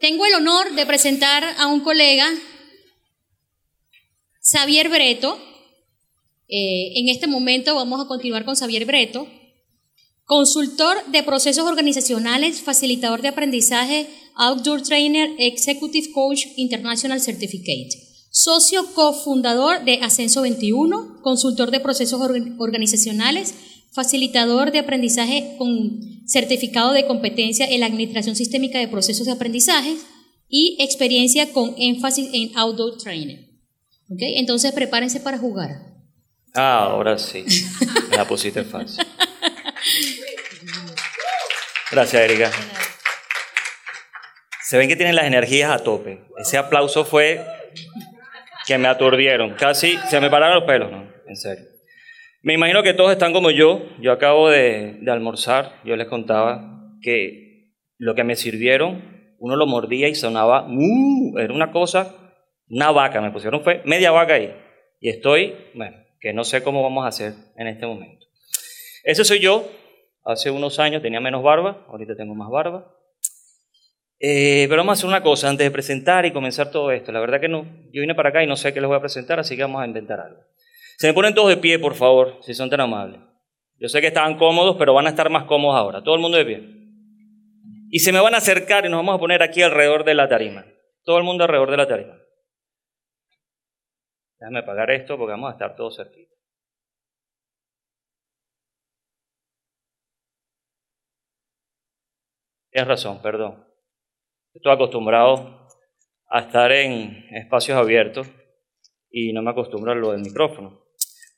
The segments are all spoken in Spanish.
Tengo el honor de presentar a un colega, Xavier Breto. Eh, en este momento vamos a continuar con Xavier Breto, consultor de procesos organizacionales, facilitador de aprendizaje, outdoor trainer, executive coach international certificate, socio cofundador de Ascenso 21, consultor de procesos organizacionales, facilitador de aprendizaje con certificado de competencia en la administración sistémica de procesos de aprendizaje y experiencia con énfasis en outdoor training. ¿Okay? Entonces prepárense para jugar. Ah, ahora sí. La pusiste fácil. Gracias, Erika. Se ven que tienen las energías a tope. Ese aplauso fue que me aturdieron. Casi se me pararon los pelos, ¿no? En serio. Me imagino que todos están como yo. Yo acabo de, almorzar. Yo les contaba que lo que me sirvieron, uno lo mordía y sonaba, ¡uh! era una cosa, una vaca. Me pusieron fue media vaca ahí. Y estoy, bueno, que no sé cómo vamos a hacer en este momento. Ese soy yo. Hace unos años tenía menos barba, ahorita tengo más barba. Eh, pero vamos a hacer una cosa antes de presentar y comenzar todo esto. La verdad que no, yo vine para acá y no sé qué les voy a presentar, así que vamos a inventar algo. Se me ponen todos de pie, por favor, si son tan amables. Yo sé que estaban cómodos, pero van a estar más cómodos ahora. Todo el mundo de pie. Y se me van a acercar y nos vamos a poner aquí alrededor de la tarima. Todo el mundo alrededor de la tarima. Déjame apagar esto porque vamos a estar todos cerquita. Tienes razón, perdón. Estoy acostumbrado a estar en espacios abiertos y no me acostumbro a lo del micrófono.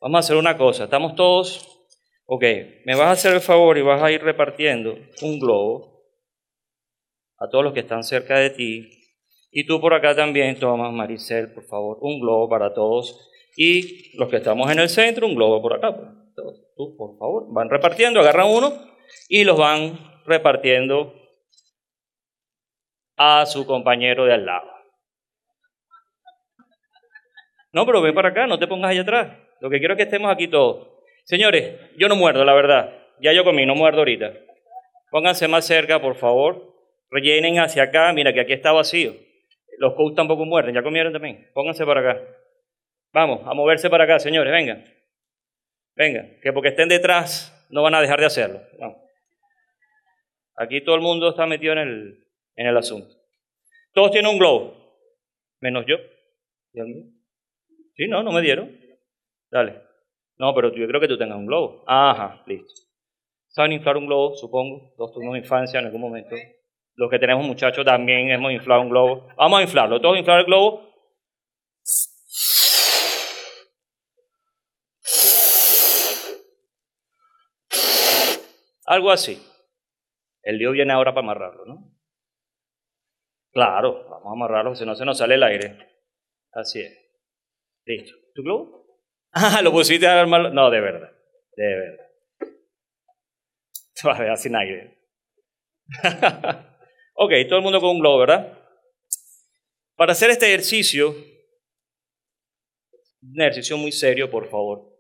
Vamos a hacer una cosa, estamos todos, ok, me vas a hacer el favor y vas a ir repartiendo un globo a todos los que están cerca de ti. Y tú por acá también, toma Maricel, por favor, un globo para todos. Y los que estamos en el centro, un globo por acá. Tú, por favor, van repartiendo, agarran uno y los van repartiendo a su compañero de al lado. No, pero ven para acá, no te pongas allá atrás. Lo que quiero es que estemos aquí todos. Señores, yo no muerdo, la verdad. Ya yo comí, no muerdo ahorita. Pónganse más cerca, por favor. Rellenen hacia acá. Mira que aquí está vacío. Los coach tampoco muerden. ¿Ya comieron también? Pónganse para acá. Vamos, a moverse para acá, señores. Vengan. Vengan. Que porque estén detrás no van a dejar de hacerlo. Aquí todo el mundo está metido en el, en el asunto. Todos tienen un globo. Menos yo. ¿Y Sí, no, no me dieron. Dale. No, pero yo creo que tú tengas un globo. Ajá, listo. ¿Saben inflar un globo, supongo? Todos tuvimos infancia en algún momento. Los que tenemos muchachos también hemos inflado un globo. Vamos a inflarlo. Todos inflar el globo. Algo así. El lío viene ahora para amarrarlo, ¿no? Claro, vamos a amarrarlo, si no se nos sale el aire. Así es. Listo. ¿Tu globo? Ah, lo pusiste a armarlo. No, de verdad. De verdad. Vale, sin aire. ok, todo el mundo con un globo, ¿verdad? Para hacer este ejercicio, un ejercicio muy serio, por favor.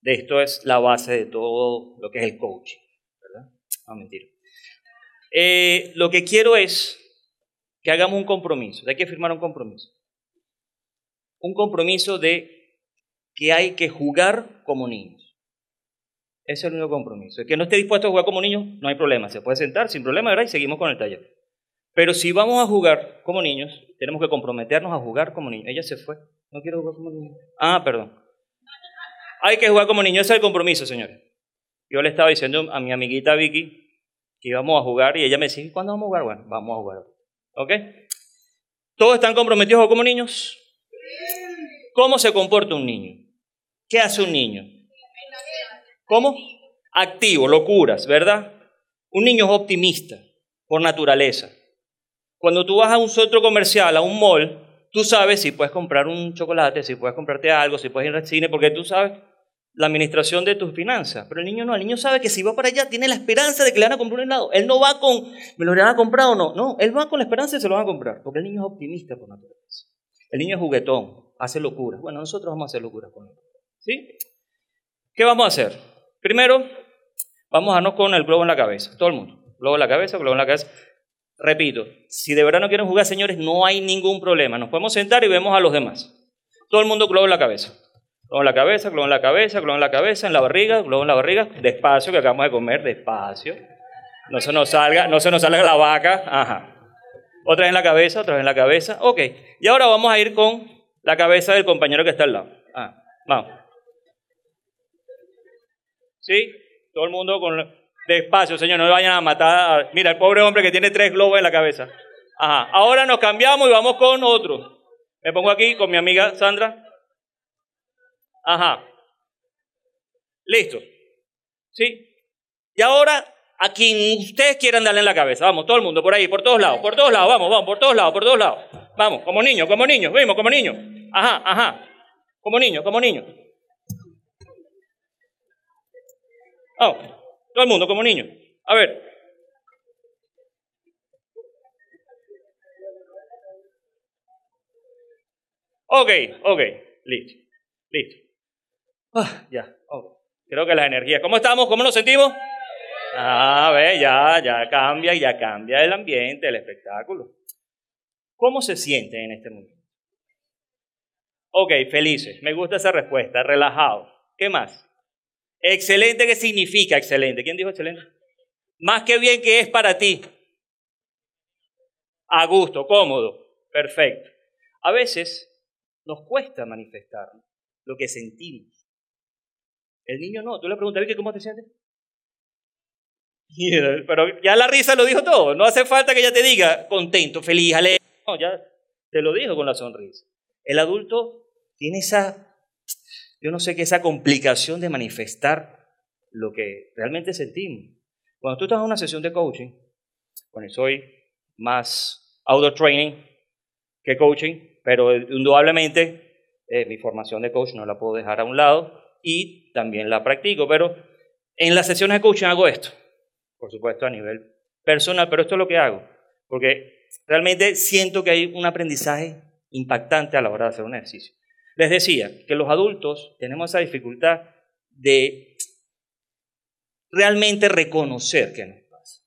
De esto es la base de todo lo que es el coaching, ¿verdad? No, mentira. Eh, lo que quiero es que hagamos un compromiso. Hay que firmar un compromiso un compromiso de que hay que jugar como niños. Ese es el único compromiso. El que no esté dispuesto a jugar como niños, no hay problema. Se puede sentar sin problema, ¿verdad? Y seguimos con el taller. Pero si vamos a jugar como niños, tenemos que comprometernos a jugar como niños. Ella se fue. No quiero jugar como niños. Ah, perdón. Hay que jugar como niños. Ese es el compromiso, señores. Yo le estaba diciendo a mi amiguita Vicky que íbamos a jugar y ella me decía, ¿cuándo vamos a jugar? Bueno, vamos a jugar. ¿Ok? ¿Todos están comprometidos como niños? ¿Cómo se comporta un niño? ¿Qué hace un niño? ¿Cómo? Activo, locuras, ¿verdad? Un niño es optimista por naturaleza. Cuando tú vas a un centro comercial, a un mall, tú sabes si puedes comprar un chocolate, si puedes comprarte algo, si puedes ir al cine, porque tú sabes la administración de tus finanzas. Pero el niño no, el niño sabe que si va para allá tiene la esperanza de que le van a comprar un helado. Él no va con, ¿me lo van a comprar o no? No, él va con la esperanza de que se lo van a comprar, porque el niño es optimista por naturaleza. El niño es juguetón, hace locuras. Bueno, nosotros vamos a hacer locuras con él. ¿Qué vamos a hacer? Primero, vamos a darnos con el globo en la cabeza. Todo el mundo. Globo en la cabeza, globo en la cabeza. repito, si de verdad no quieren jugar, señores, no hay ningún problema. Nos podemos sentar y vemos a los demás. Todo el mundo globo en la cabeza. Globo en la cabeza, globo en la cabeza, globo en la cabeza, en la barriga, globo en la barriga. Despacio, que acabamos de comer, despacio. No se nos salga, no se nos salga la vaca. Ajá. Otra vez en la cabeza, otra vez en la cabeza. Ok. Y ahora vamos a ir con la cabeza del compañero que está al lado. Ah, vamos. ¿Sí? Todo el mundo con... Despacio, señor, no le vayan a matar. Mira, el pobre hombre que tiene tres globos en la cabeza. Ajá. Ahora nos cambiamos y vamos con otro. Me pongo aquí con mi amiga Sandra. Ajá. Listo. ¿Sí? Y ahora a quien ustedes quieran darle en la cabeza. Vamos, todo el mundo, por ahí, por todos lados, por todos lados, vamos, vamos, por todos lados, por todos lados. Vamos, como niños, como niños, vemos, como niños. Ajá, ajá. Como niños, como niños. Vamos, todo el mundo, como niños. A ver. Ok, ok, listo, listo. Ah, ya, ok. Creo que la energía. ¿Cómo estamos? ¿Cómo nos sentimos? Ah, ve, ya, ya cambia, ya cambia el ambiente, el espectáculo. ¿Cómo se siente en este momento? Ok, felices. Me gusta esa respuesta. Relajado. ¿Qué más? Excelente, ¿qué significa excelente? ¿Quién dijo excelente? Más que bien que es para ti. A gusto, cómodo. Perfecto. A veces nos cuesta manifestar lo que sentimos. El niño no. Tú le preguntas, ¿cómo te sientes? Pero ya la risa lo dijo todo. No hace falta que ella te diga contento, feliz, alegre. No, ya te lo dijo con la sonrisa. El adulto tiene esa, yo no sé qué, esa complicación de manifestar lo que realmente sentimos. Cuando tú estás en una sesión de coaching, bueno, soy más outdoor training que coaching, pero indudablemente eh, mi formación de coach no la puedo dejar a un lado y también la practico, pero en las sesiones de coaching hago esto por supuesto, a nivel personal, pero esto es lo que hago, porque realmente siento que hay un aprendizaje impactante a la hora de hacer un ejercicio. Les decía que los adultos tenemos esa dificultad de realmente reconocer qué nos pasa.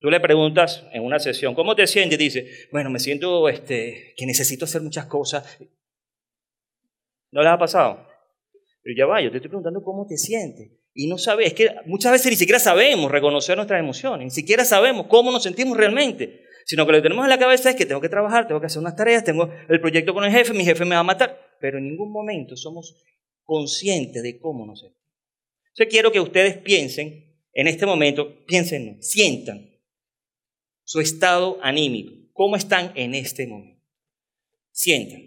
Tú le preguntas en una sesión, ¿cómo te sientes? Dice, bueno, me siento este, que necesito hacer muchas cosas. ¿No les ha pasado? Pero ya va, yo te estoy preguntando cómo te sientes. Y no sabes, es que muchas veces ni siquiera sabemos reconocer nuestras emociones, ni siquiera sabemos cómo nos sentimos realmente, sino que lo que tenemos en la cabeza es que tengo que trabajar, tengo que hacer unas tareas, tengo el proyecto con el jefe, mi jefe me va a matar, pero en ningún momento somos conscientes de cómo nos sentimos. Yo quiero que ustedes piensen en este momento, piensen, sientan su estado anímico, cómo están en este momento. Sientan.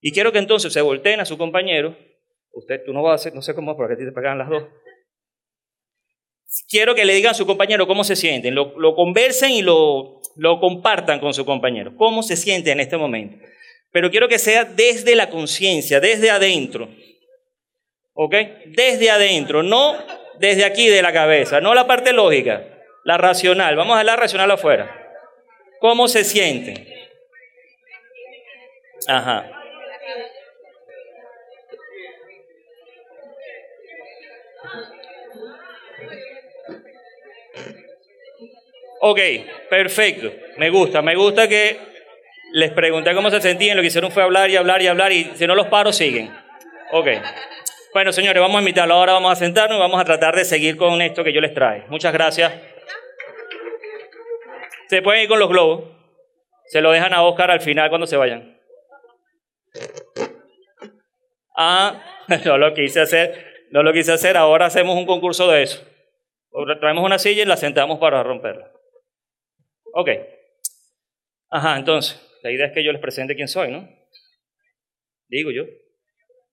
Y quiero que entonces se volteen a su compañero Usted, tú no vas a hacer, no sé cómo, porque a ti te pagan las dos. Quiero que le digan a su compañero cómo se sienten, lo, conversen y lo, compartan con su compañero, cómo se siente en este momento. Pero quiero que sea desde la conciencia, desde adentro. ¿Ok? Desde adentro, no desde aquí de la cabeza, no la parte lógica, la racional. Vamos a la racional afuera. ¿Cómo se sienten? Ajá. Ok, perfecto. Me gusta, me gusta que les pregunté cómo se sentían, lo que hicieron fue hablar y hablar y hablar y si no los paro siguen. Ok. Bueno, señores, vamos a invitarlo ahora, vamos a sentarnos y vamos a tratar de seguir con esto que yo les trae. Muchas gracias. Se pueden ir con los globos. Se lo dejan a Oscar al final cuando se vayan. Ah, no lo quise hacer, no lo quise hacer, ahora hacemos un concurso de eso. Traemos una silla y la sentamos para romperla. Ok. Ajá, entonces, la idea es que yo les presente quién soy, ¿no? Digo yo.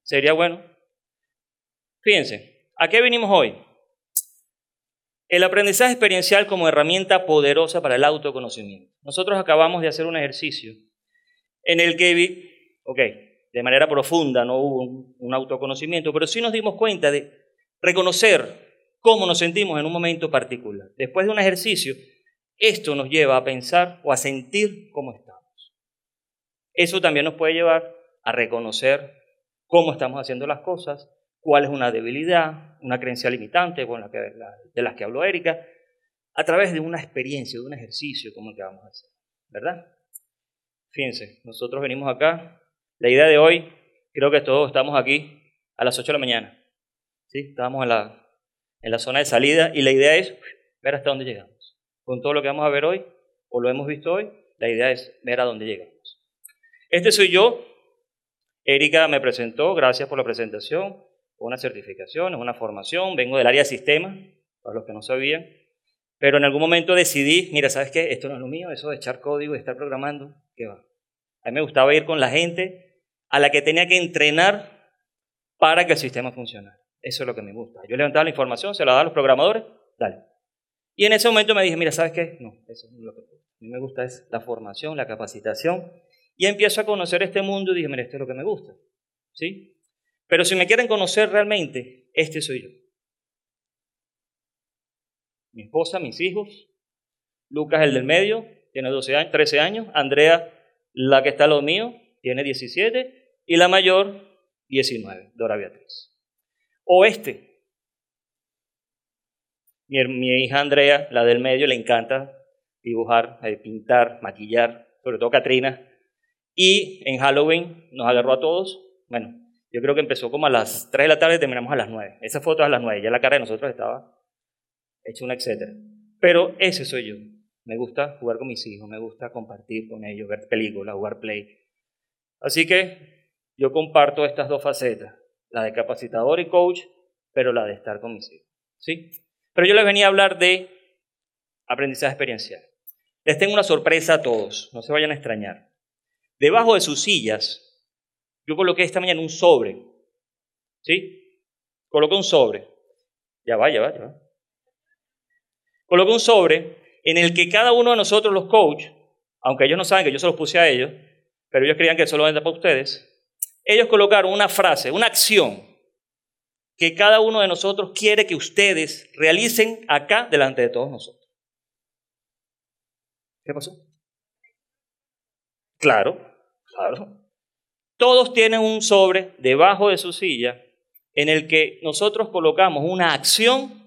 Sería bueno. Fíjense, ¿a qué vinimos hoy? El aprendizaje experiencial como herramienta poderosa para el autoconocimiento. Nosotros acabamos de hacer un ejercicio en el que, ok, de manera profunda no hubo un, un autoconocimiento, pero sí nos dimos cuenta de reconocer cómo nos sentimos en un momento particular. Después de un ejercicio, esto nos lleva a pensar o a sentir cómo estamos. Eso también nos puede llevar a reconocer cómo estamos haciendo las cosas, cuál es una debilidad, una creencia limitante con de las que habló Erika, a través de una experiencia, de un ejercicio como el que vamos a hacer, ¿verdad? Fíjense, nosotros venimos acá, la idea de hoy, creo que todos estamos aquí a las 8 de la mañana, ¿sí? Estamos en la, en la zona de salida y la idea es ver hasta dónde llegamos. Con todo lo que vamos a ver hoy, o lo hemos visto hoy, la idea es ver a dónde llegamos. Este soy yo, Erika me presentó, gracias por la presentación, una certificación, una formación, vengo del área de sistemas, para los que no sabían, pero en algún momento decidí, mira, ¿sabes qué? Esto no es lo mío, eso de echar código y estar programando, ¿qué va? A mí me gustaba ir con la gente a la que tenía que entrenar para que el sistema funcionara. Eso es lo que me gusta. Yo levantaba la información, se la daba a los programadores, dale. Y en ese momento me dije, mira, ¿sabes qué? No, eso es lo que a mí me gusta es la formación, la capacitación. Y empiezo a conocer este mundo y dije, mira, esto es lo que me gusta. ¿Sí? Pero si me quieren conocer realmente, este soy yo. Mi esposa, mis hijos, Lucas el del medio, tiene 12 años, 13 años, Andrea, la que está a lo mío, tiene 17, y la mayor, 19, Dora Beatriz. O mi, hija Andrea, la del medio, le encanta dibujar, eh, pintar, maquillar, sobre todo Katrina. Y en Halloween nos agarró a todos. Bueno, yo creo que empezó como a las 3 de la tarde y terminamos a las 9. Esa foto a las 9, ya la cara de nosotros estaba hecha una etcétera. Pero ese soy yo. Me gusta jugar con mis hijos, me gusta compartir con ellos, ver películas, jugar play. Así que yo comparto estas dos facetas, la de capacitador y coach, pero la de estar con mis hijos. ¿Sí? Pero yo les venía a hablar de aprendizaje experiencial. Les tengo una sorpresa a todos, no se vayan a extrañar. Debajo de sus sillas, yo coloqué esta mañana un sobre. ¿Sí? Coloqué un sobre. Ya va, ya va, ya va. Coloqué un sobre en el que cada uno de nosotros, los coaches, aunque ellos no saben que yo se los puse a ellos, pero ellos creían que solo era para ustedes, ellos colocaron una frase, una acción que cada uno de nosotros quiere que ustedes realicen acá delante de todos nosotros. ¿Qué pasó? Claro, claro. Todos tienen un sobre debajo de su silla en el que nosotros colocamos una acción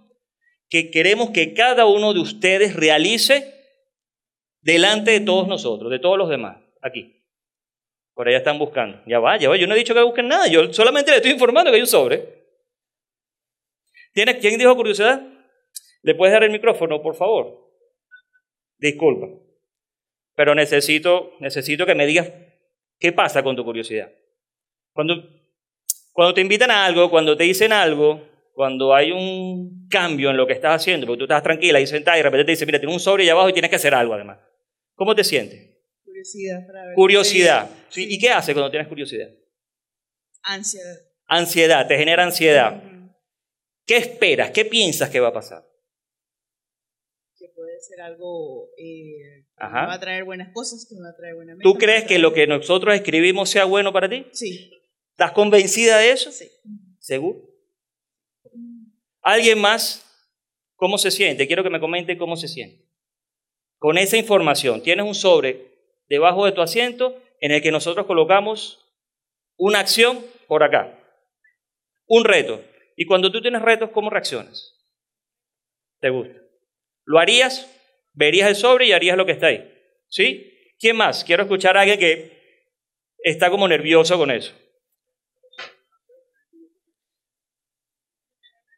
que queremos que cada uno de ustedes realice delante de todos nosotros, de todos los demás, aquí. Por allá están buscando. Ya va, ya va. Yo no he dicho que busquen nada, yo solamente le estoy informando que hay un sobre. ¿Quién dijo curiosidad? ¿Le puedes dar el micrófono, por favor? Disculpa. Pero necesito, necesito que me digas qué pasa con tu curiosidad. Cuando, cuando te invitan a algo, cuando te dicen algo, cuando hay un cambio en lo que estás haciendo, porque tú estás tranquila y sentada y de repente te dicen, mira, tienes un sobre ahí abajo y tienes que hacer algo además. ¿Cómo te sientes? Curiosidad. curiosidad. ¿Y qué hace cuando tienes curiosidad? Ansiedad. Ansiedad, te genera ansiedad. ¿Qué esperas? ¿Qué piensas que va a pasar? Que puede ser algo eh, que me va a traer buenas cosas, que me va a traer buenas ¿Tú crees que lo que nosotros escribimos sea bueno para ti? Sí. ¿Estás convencida de eso? Sí. ¿Seguro? ¿Alguien más? ¿Cómo se siente? Quiero que me comente cómo se siente. Con esa información, tienes un sobre debajo de tu asiento en el que nosotros colocamos una acción por acá, un reto. Y cuando tú tienes retos, ¿cómo reaccionas? ¿Te gusta? ¿Lo harías? ¿Verías el sobre y harías lo que está ahí? ¿Sí? ¿Quién más? Quiero escuchar a alguien que está como nervioso con eso.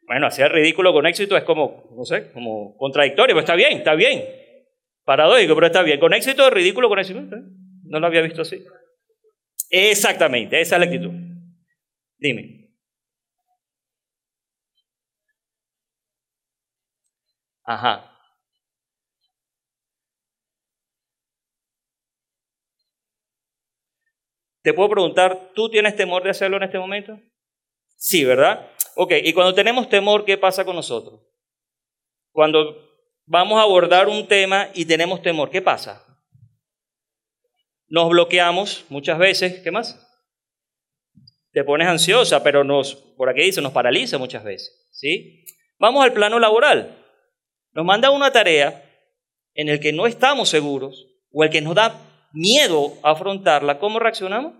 Bueno, hacer ridículo con éxito es como, no sé, como contradictorio, pero está bien, está bien. Paradójico, pero está bien. Con éxito, ridículo con éxito. No lo había visto así. Exactamente, esa es la actitud. Dime. Ajá. Te puedo preguntar, ¿tú tienes temor de hacerlo en este momento? Sí, ¿verdad? Ok, y cuando tenemos temor, ¿qué pasa con nosotros? Cuando vamos a abordar un tema y tenemos temor, ¿qué pasa? Nos bloqueamos muchas veces, ¿qué más? Te pones ansiosa, pero nos, por aquí dice, nos paraliza muchas veces, ¿sí? Vamos al plano laboral nos manda una tarea en el que no estamos seguros o el que nos da miedo afrontarla, ¿cómo reaccionamos?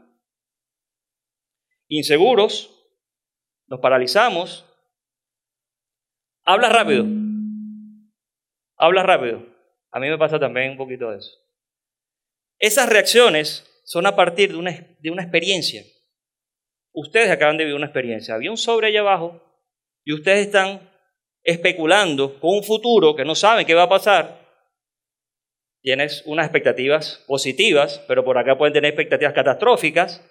Inseguros, nos paralizamos. Habla rápido. Habla rápido. A mí me pasa también un poquito de eso. Esas reacciones son a partir de una, de una experiencia. Ustedes acaban de vivir una experiencia. Había un sobre allá abajo y ustedes están especulando con un futuro que no saben qué va a pasar. Tienes unas expectativas positivas, pero por acá pueden tener expectativas catastróficas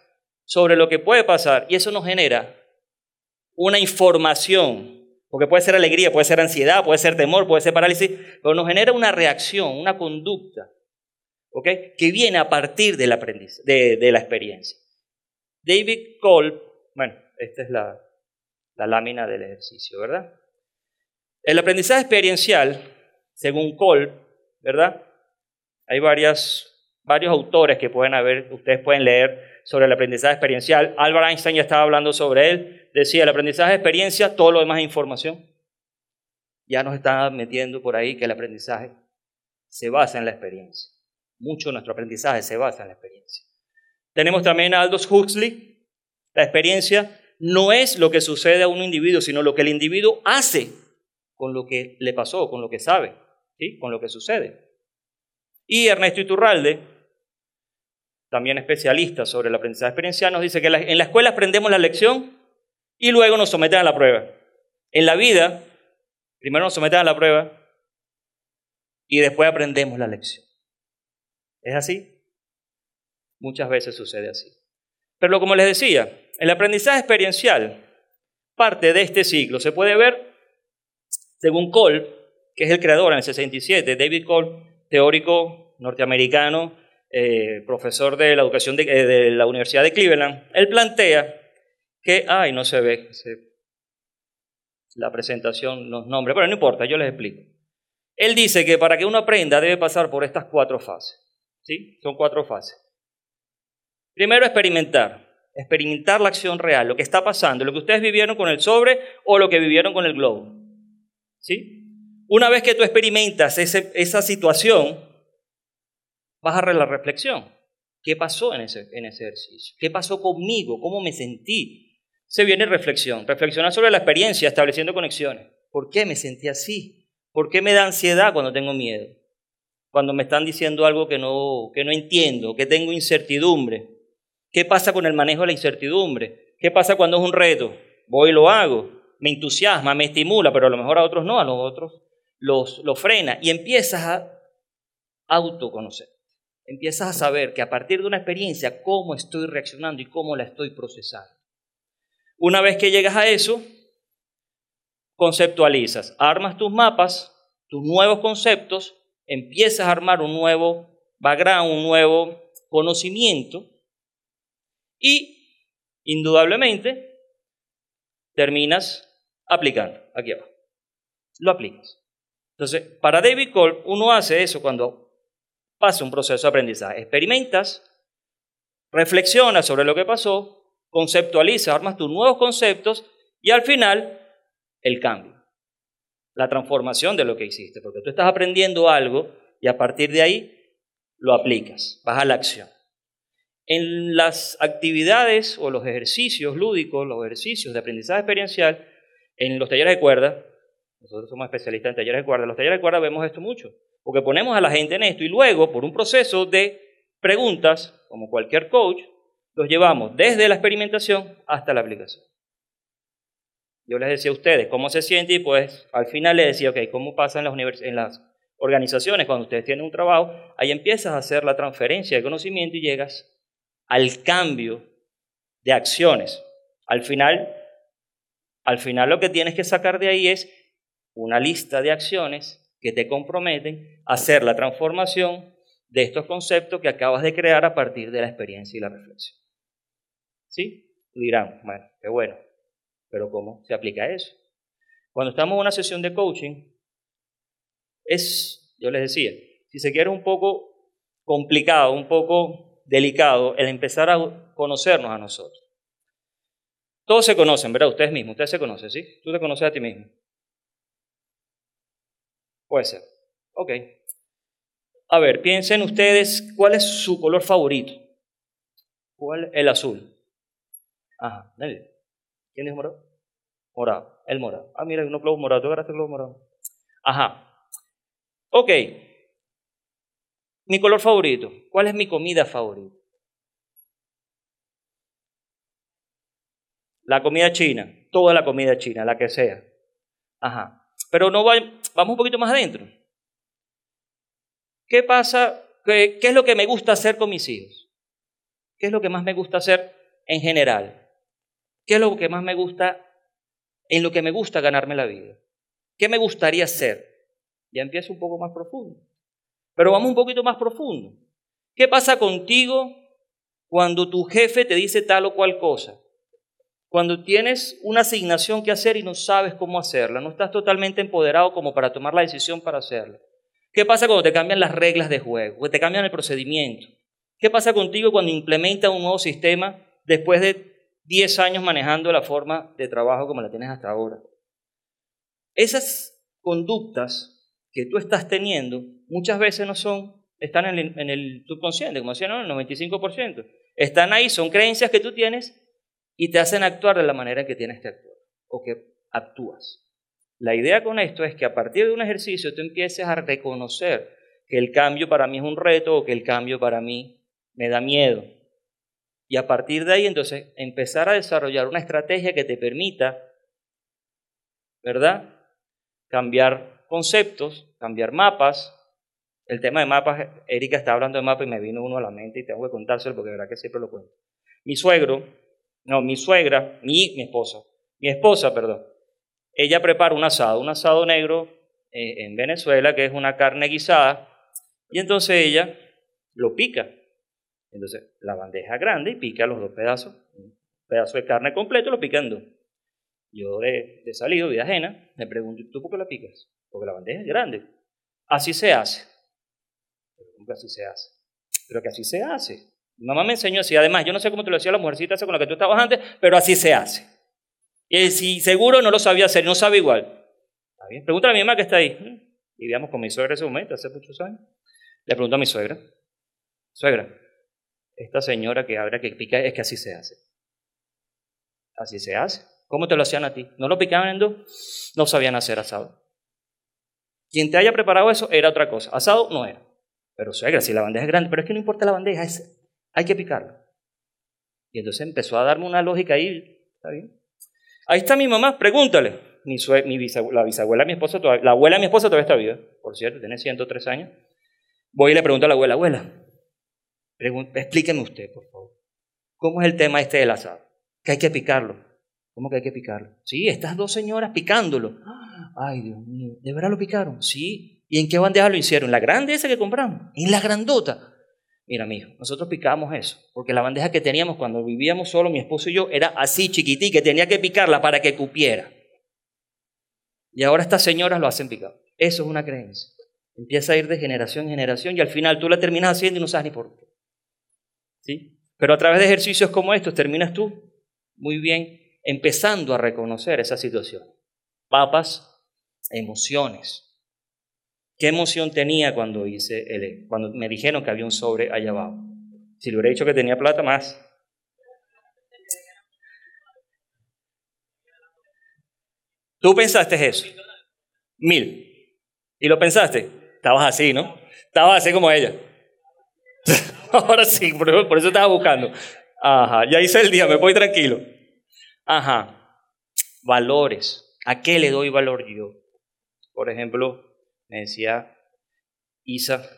sobre lo que puede pasar y eso nos genera una información, porque puede ser alegría, puede ser ansiedad, puede ser temor, puede ser parálisis, pero nos genera una reacción, una conducta, que viene a partir del aprendizaje, de, la experiencia. David Kolb, bueno, esta es la, la lámina del ejercicio, ¿verdad? El aprendizaje experiencial, según Kolb, ¿verdad? Hay varias, varios autores que pueden haber, ustedes pueden leer sobre el aprendizaje experiencial. Albert Einstein ya estaba hablando sobre él. Decía, el aprendizaje de experiencia, todo lo demás es información. Ya nos está metiendo por ahí que el aprendizaje se basa en la experiencia. Mucho de nuestro aprendizaje se basa en la experiencia. Tenemos también a Aldous Huxley. La experiencia no es lo que sucede a un individuo, sino lo que el individuo hace con lo que le pasó, con lo que sabe, ¿sí? con lo que sucede. Y Ernesto Iturralde, también especialista sobre el aprendizaje experiencial, nos dice que en la escuela aprendemos la lección y luego nos someten a la prueba. En la vida, primero nos someten a la prueba y después aprendemos la lección. ¿Es así? Muchas veces sucede así. Pero como les decía, el aprendizaje experiencial parte de este ciclo. Se puede ver, según Kolb, que es el creador en el 67, David Kolb, teórico norteamericano, eh, profesor de la educación eh, de, la Universidad de Cleveland, él plantea que, ay, no se ve la presentación, los nombres, pero no importa, yo les explico. Él dice que para que uno aprenda debe pasar por estas cuatro fases. ¿Sí? Son cuatro fases. Primero, experimentar. Experimentar la acción real, lo que está pasando, lo que ustedes vivieron con el sobre o lo que vivieron con el globo. ¿Sí? Una vez que tú experimentas esa situación, vas a la reflexión. ¿Qué pasó en ese, en ese ejercicio? ¿Qué pasó conmigo? ¿Cómo me sentí? Se viene reflexión. Reflexionar sobre la experiencia, estableciendo conexiones. ¿Por qué me sentí así? ¿Por qué me da ansiedad cuando tengo miedo? Cuando me están diciendo algo que no, que no entiendo, que tengo incertidumbre. ¿Qué pasa con el manejo de la incertidumbre? ¿Qué pasa cuando es un reto? Voy y lo hago. Me entusiasma, me estimula, pero a lo mejor a otros no, a los otros los, los frena. Y empiezas a autoconocer empiezas a saber que a partir de una experiencia, cómo estoy reaccionando y cómo la estoy procesando. Una vez que llegas a eso, conceptualizas, armas tus mapas, tus nuevos conceptos, empiezas a armar un nuevo background, un nuevo conocimiento y, indudablemente, terminas aplicando aquí abajo. Lo aplicas. Entonces, para David Cole, uno hace eso cuando pasa un proceso de aprendizaje. Experimentas, reflexionas sobre lo que pasó, conceptualizas, armas tus nuevos conceptos y al final el cambio, la transformación de lo que hiciste, porque tú estás aprendiendo algo y a partir de ahí lo aplicas, vas a la acción. En las actividades o los ejercicios lúdicos, los ejercicios de aprendizaje experiencial, en los talleres de cuerda, nosotros somos especialistas en talleres de cuerda, en los talleres de cuerda vemos esto mucho. Porque ponemos a la gente en esto y luego, por un proceso de preguntas, como cualquier coach, los llevamos desde la experimentación hasta la aplicación. Yo les decía a ustedes cómo se siente y pues al final les decía, ok, ¿cómo pasa en las, en las organizaciones cuando ustedes tienen un trabajo? Ahí empiezas a hacer la transferencia de conocimiento y llegas al cambio de acciones. Al final, al final lo que tienes que sacar de ahí es una lista de acciones que te comprometen a hacer la transformación de estos conceptos que acabas de crear a partir de la experiencia y la reflexión. ¿Sí? Dirán, bueno, qué bueno, pero ¿cómo se aplica eso? Cuando estamos en una sesión de coaching, es, yo les decía, si se quiere un poco complicado, un poco delicado, el empezar a conocernos a nosotros. Todos se conocen, ¿verdad? Ustedes mismos, ustedes se conocen, ¿sí? Tú te conoces a ti mismo. Puede ser. Ok. A ver, piensen ustedes, ¿cuál es su color favorito? ¿Cuál? El azul. Ajá. ¿Quién dijo morado? Morado, el morado. Ah, mira, hay unos globos morados. ¿Tú agarraste el globo morado? Ajá. Ok. Mi color favorito. ¿Cuál es mi comida favorita? La comida china. Toda la comida china, la que sea. Ajá. Pero no vamos un poquito más adentro. ¿Qué pasa? ¿Qué, ¿Qué es lo que me gusta hacer con mis hijos? ¿Qué es lo que más me gusta hacer en general? ¿Qué es lo que más me gusta en lo que me gusta ganarme la vida? ¿Qué me gustaría hacer? Ya empiezo un poco más profundo. Pero vamos un poquito más profundo. ¿Qué pasa contigo cuando tu jefe te dice tal o cual cosa? Cuando tienes una asignación que hacer y no sabes cómo hacerla, no estás totalmente empoderado como para tomar la decisión para hacerla. ¿Qué pasa cuando te cambian las reglas de juego, cuando te cambian el procedimiento? ¿Qué pasa contigo cuando implementas un nuevo sistema después de 10 años manejando la forma de trabajo como la tienes hasta ahora? Esas conductas que tú estás teniendo muchas veces no son, están en el, en el subconsciente, como decían, ¿no? el 95%. Están ahí, son creencias que tú tienes y te hacen actuar de la manera que tienes que actuar o que actúas. La idea con esto es que a partir de un ejercicio tú empieces a reconocer que el cambio para mí es un reto o que el cambio para mí me da miedo. Y a partir de ahí entonces empezar a desarrollar una estrategia que te permita, ¿verdad? Cambiar conceptos, cambiar mapas. El tema de mapas, Erika está hablando de mapas y me vino uno a la mente y tengo que contárselo porque verdad que siempre lo cuento. Mi suegro no, mi suegra, mi, mi esposa, mi esposa, perdón, ella prepara un asado, un asado negro eh, en Venezuela, que es una carne guisada, y entonces ella lo pica. Entonces, la bandeja grande y pica los dos pedazos, un pedazo de carne completo, lo pica en dos. Yo de, de salido, vida ajena, me pregunto, ¿tú por qué la picas? Porque la bandeja es grande. Así se hace. ¿Cómo que así se hace? Pero que así se hace. Mi mamá me enseñó así. Además, yo no sé cómo te lo decía la mujercita esa con la que tú estabas antes, pero así se hace. Y si seguro no lo sabía hacer, no sabe igual. ¿Está bien? Pregúntale a mi mamá que está ahí. Vivíamos con mi suegra en ese momento, hace muchos años. Le pregunto a mi suegra. Suegra, esta señora que habrá que picar es que así se hace. Así se hace. ¿Cómo te lo hacían a ti? ¿No lo picaban en dos? No sabían hacer asado. Quien te haya preparado eso era otra cosa. Asado no era. Pero suegra, si la bandeja es grande, pero es que no importa la bandeja, es hay que picarlo. Y entonces empezó a darme una lógica ahí, ¿está bien? Ahí está mi mamá, pregúntale. Mi, la bisabuela mi esposa, la abuela de mi esposa todavía está viva, por cierto, tiene 103 años. Voy y le pregunto a la abuela, abuela, explíqueme usted, por favor. ¿Cómo es el tema este del asado? Que hay que picarlo. ¿Cómo que hay que picarlo? Sí, estas dos señoras picándolo. Ay, Dios mío, ¿de verdad lo picaron? Sí. ¿Y en qué bandeja lo hicieron? ¿La grande esa que compramos? En la grandota. Mira, mijo, nosotros picábamos eso, porque la bandeja que teníamos cuando vivíamos solo, mi esposo y yo, era así chiquitica, que tenía que picarla para que cupiera. Y ahora estas señoras lo hacen picar. Eso es una creencia. Empieza a ir de generación en generación y al final tú la terminas haciendo y no sabes ni por qué. ¿Sí? Pero a través de ejercicios como estos terminas tú muy bien empezando a reconocer esa situación. Papas, emociones, ¿Qué emoción tenía cuando, hice el, cuando me dijeron que había un sobre allá abajo? Si le hubiera dicho que tenía plata, más. ¿Tú pensaste eso? Mil. ¿Y lo pensaste? Estabas así, ¿no? Estabas así como ella. Ahora sí, por eso estaba buscando. Ajá, ya hice el día, me voy tranquilo. Ajá. Valores. ¿A qué le doy valor yo? Por ejemplo, me decía Isa,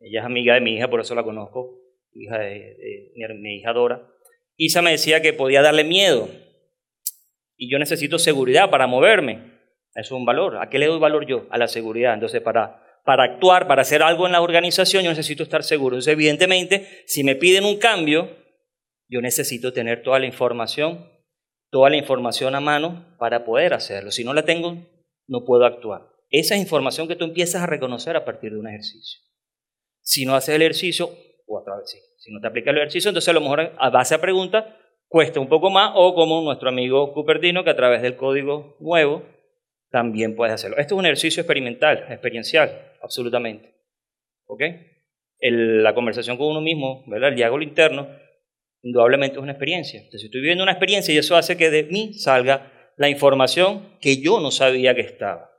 ella es amiga de mi hija, por eso la conozco, hija de, mi, hija Dora. Isa me decía que podía darle miedo y yo necesito seguridad para moverme. Eso es un valor. ¿A qué le doy valor yo? A la seguridad. Entonces, para, para actuar, para hacer algo en la organización, yo necesito estar seguro. Entonces, evidentemente, si me piden un cambio, yo necesito tener toda la información, toda la información a mano para poder hacerlo. Si no la tengo, no puedo actuar. Esa es información que tú empiezas a reconocer a partir de un ejercicio. Si no haces el ejercicio, o a través, si no te aplica el ejercicio, entonces a lo mejor a base a preguntas cuesta un poco más, o como nuestro amigo Cupertino, que a través del código nuevo también puedes hacerlo. Esto es un ejercicio experimental, experiencial, absolutamente. ¿Ok? la conversación con uno mismo, ¿verdad? el diálogo interno, indudablemente es una experiencia. Entonces, estoy viviendo una experiencia y eso hace que de mí salga la información que yo no sabía que estaba.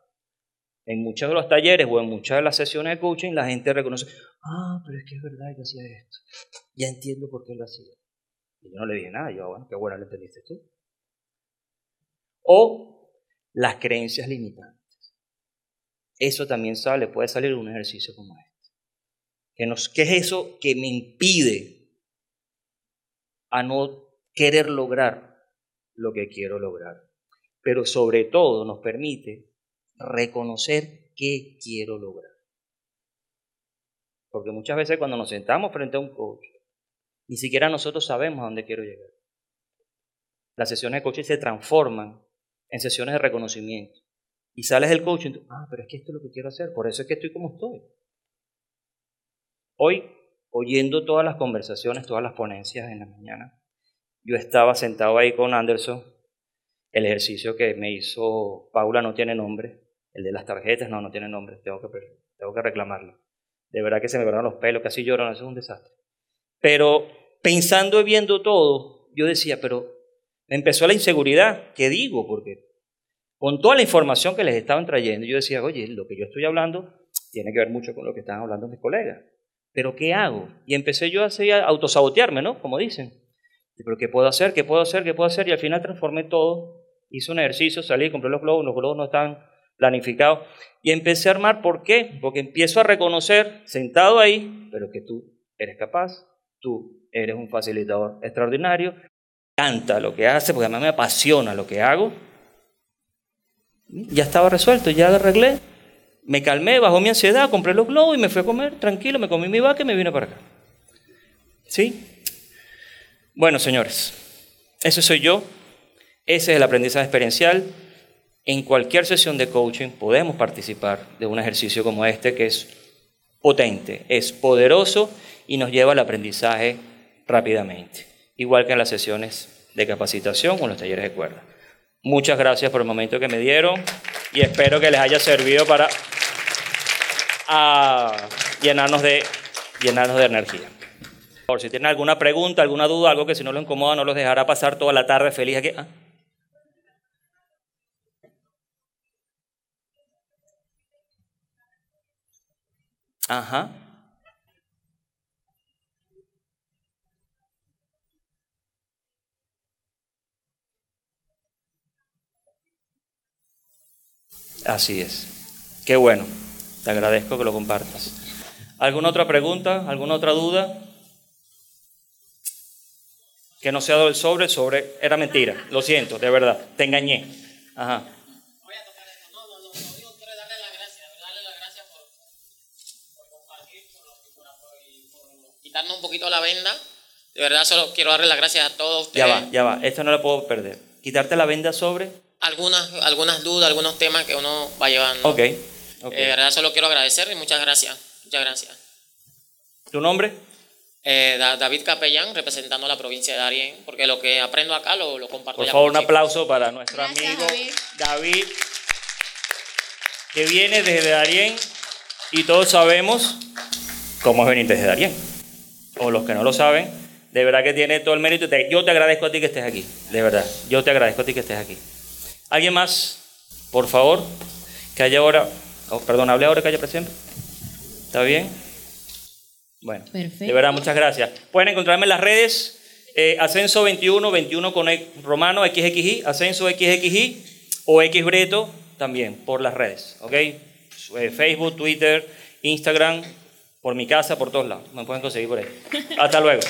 En muchos de los talleres o en muchas de las sesiones de coaching la gente reconoce, ah, pero es que es verdad que hacía esto. Ya entiendo por qué lo hacía. Y yo no le dije nada, yo, ah, bueno, qué bueno lo entendiste tú. O las creencias limitantes. Eso también sale, puede salir de un ejercicio como este. ¿Qué, nos, ¿Qué es eso que me impide a no querer lograr lo que quiero lograr? Pero sobre todo nos permite reconocer qué quiero lograr. Porque muchas veces cuando nos sentamos frente a un coach, ni siquiera nosotros sabemos a dónde quiero llegar. Las sesiones de coaching se transforman en sesiones de reconocimiento. Y sales del coaching, ah, pero es que esto es lo que quiero hacer, por eso es que estoy como estoy. Hoy, oyendo todas las conversaciones, todas las ponencias en la mañana, yo estaba sentado ahí con Anderson, el ejercicio que me hizo Paula no tiene nombre, el de las tarjetas no, no tiene nombre, tengo que, tengo que reclamarlo. De verdad que se me pararon los pelos, casi lloro, eso es un desastre. Pero pensando y viendo todo, yo decía, pero empezó la inseguridad, ¿qué digo? Porque con toda la información que les estaban trayendo, yo decía, oye, lo que yo estoy hablando tiene que ver mucho con lo que están hablando mis colegas. Pero ¿qué hago? Y empecé yo a autosabotearme, ¿no? Como dicen. ¿Pero qué puedo hacer? ¿Qué puedo hacer? ¿Qué puedo hacer? Y al final transformé todo. Hice un ejercicio, salí, compré los globos, los globos no están planificados. Y empecé a armar, ¿por qué? Porque empiezo a reconocer, sentado ahí, pero que tú eres capaz, tú eres un facilitador extraordinario, canta lo que hace, porque a me apasiona lo que hago, ya estaba resuelto, ya arreglé. Me calmé, bajó mi ansiedad, compré los globos y me fui a comer tranquilo, me comí mi vaca y me vine para acá. ¿Sí? Bueno, señores, ese soy yo. Ese es el aprendizaje experiencial. En cualquier sesión de coaching podemos participar de un ejercicio como este que es potente, es poderoso y nos lleva al aprendizaje rápidamente. Igual que en las sesiones de capacitación o en los talleres de cuerda. Muchas gracias por el momento que me dieron y espero que les haya servido para llenarnos, de, llenarnos de energía. Por si tienen alguna pregunta, alguna duda, algo que si no lo incomoda no los dejará pasar toda la tarde feliz aquí. Ah. Ajá. Así es. Qué bueno. Te agradezco que lo compartas. ¿Alguna otra pregunta? ¿Alguna otra duda? Que no se ha dado el sobre, el sobre era mentira. Lo siento, de verdad. Te engañé. Ajá. Quitarnos un poquito la venda. De verdad, solo quiero darle las gracias a todos ustedes. Ya va, ya va. Esto no lo puedo perder. Quitarte la venda sobre algunas, algunas dudas, algunos temas que uno va llevando. Ok. okay. Eh, verdad, solo quiero agradecer y muchas gracias. Muchas gracias. ¿Tu nombre? Eh, David Capellán, representando a la provincia de Darien, porque lo que aprendo acá lo, lo comparto. Por favor, un aplauso para nuestro amigo David. que viene desde Darien y todos sabemos cómo es venir desde Darien. O los que no lo saben, de verdad que tiene todo el mérito. Yo te agradezco a ti que estés aquí, de verdad. Yo te agradezco a ti que estés aquí. ¿Alguien más? Por favor, que haya ahora, oh, perdón, hable ahora que haya presente. ¿Está bien? Bueno, de verdad, muchas gracias. Pueden encontrarme en las redes, eh, Ascenso 21, 21 con e, romano, XXI, Ascenso XXI o XBreto también por las redes, ¿ok? Eh, Facebook, Twitter, Instagram, por mi casa, por todos lados. Me pueden conseguir por ahí. Hasta luego.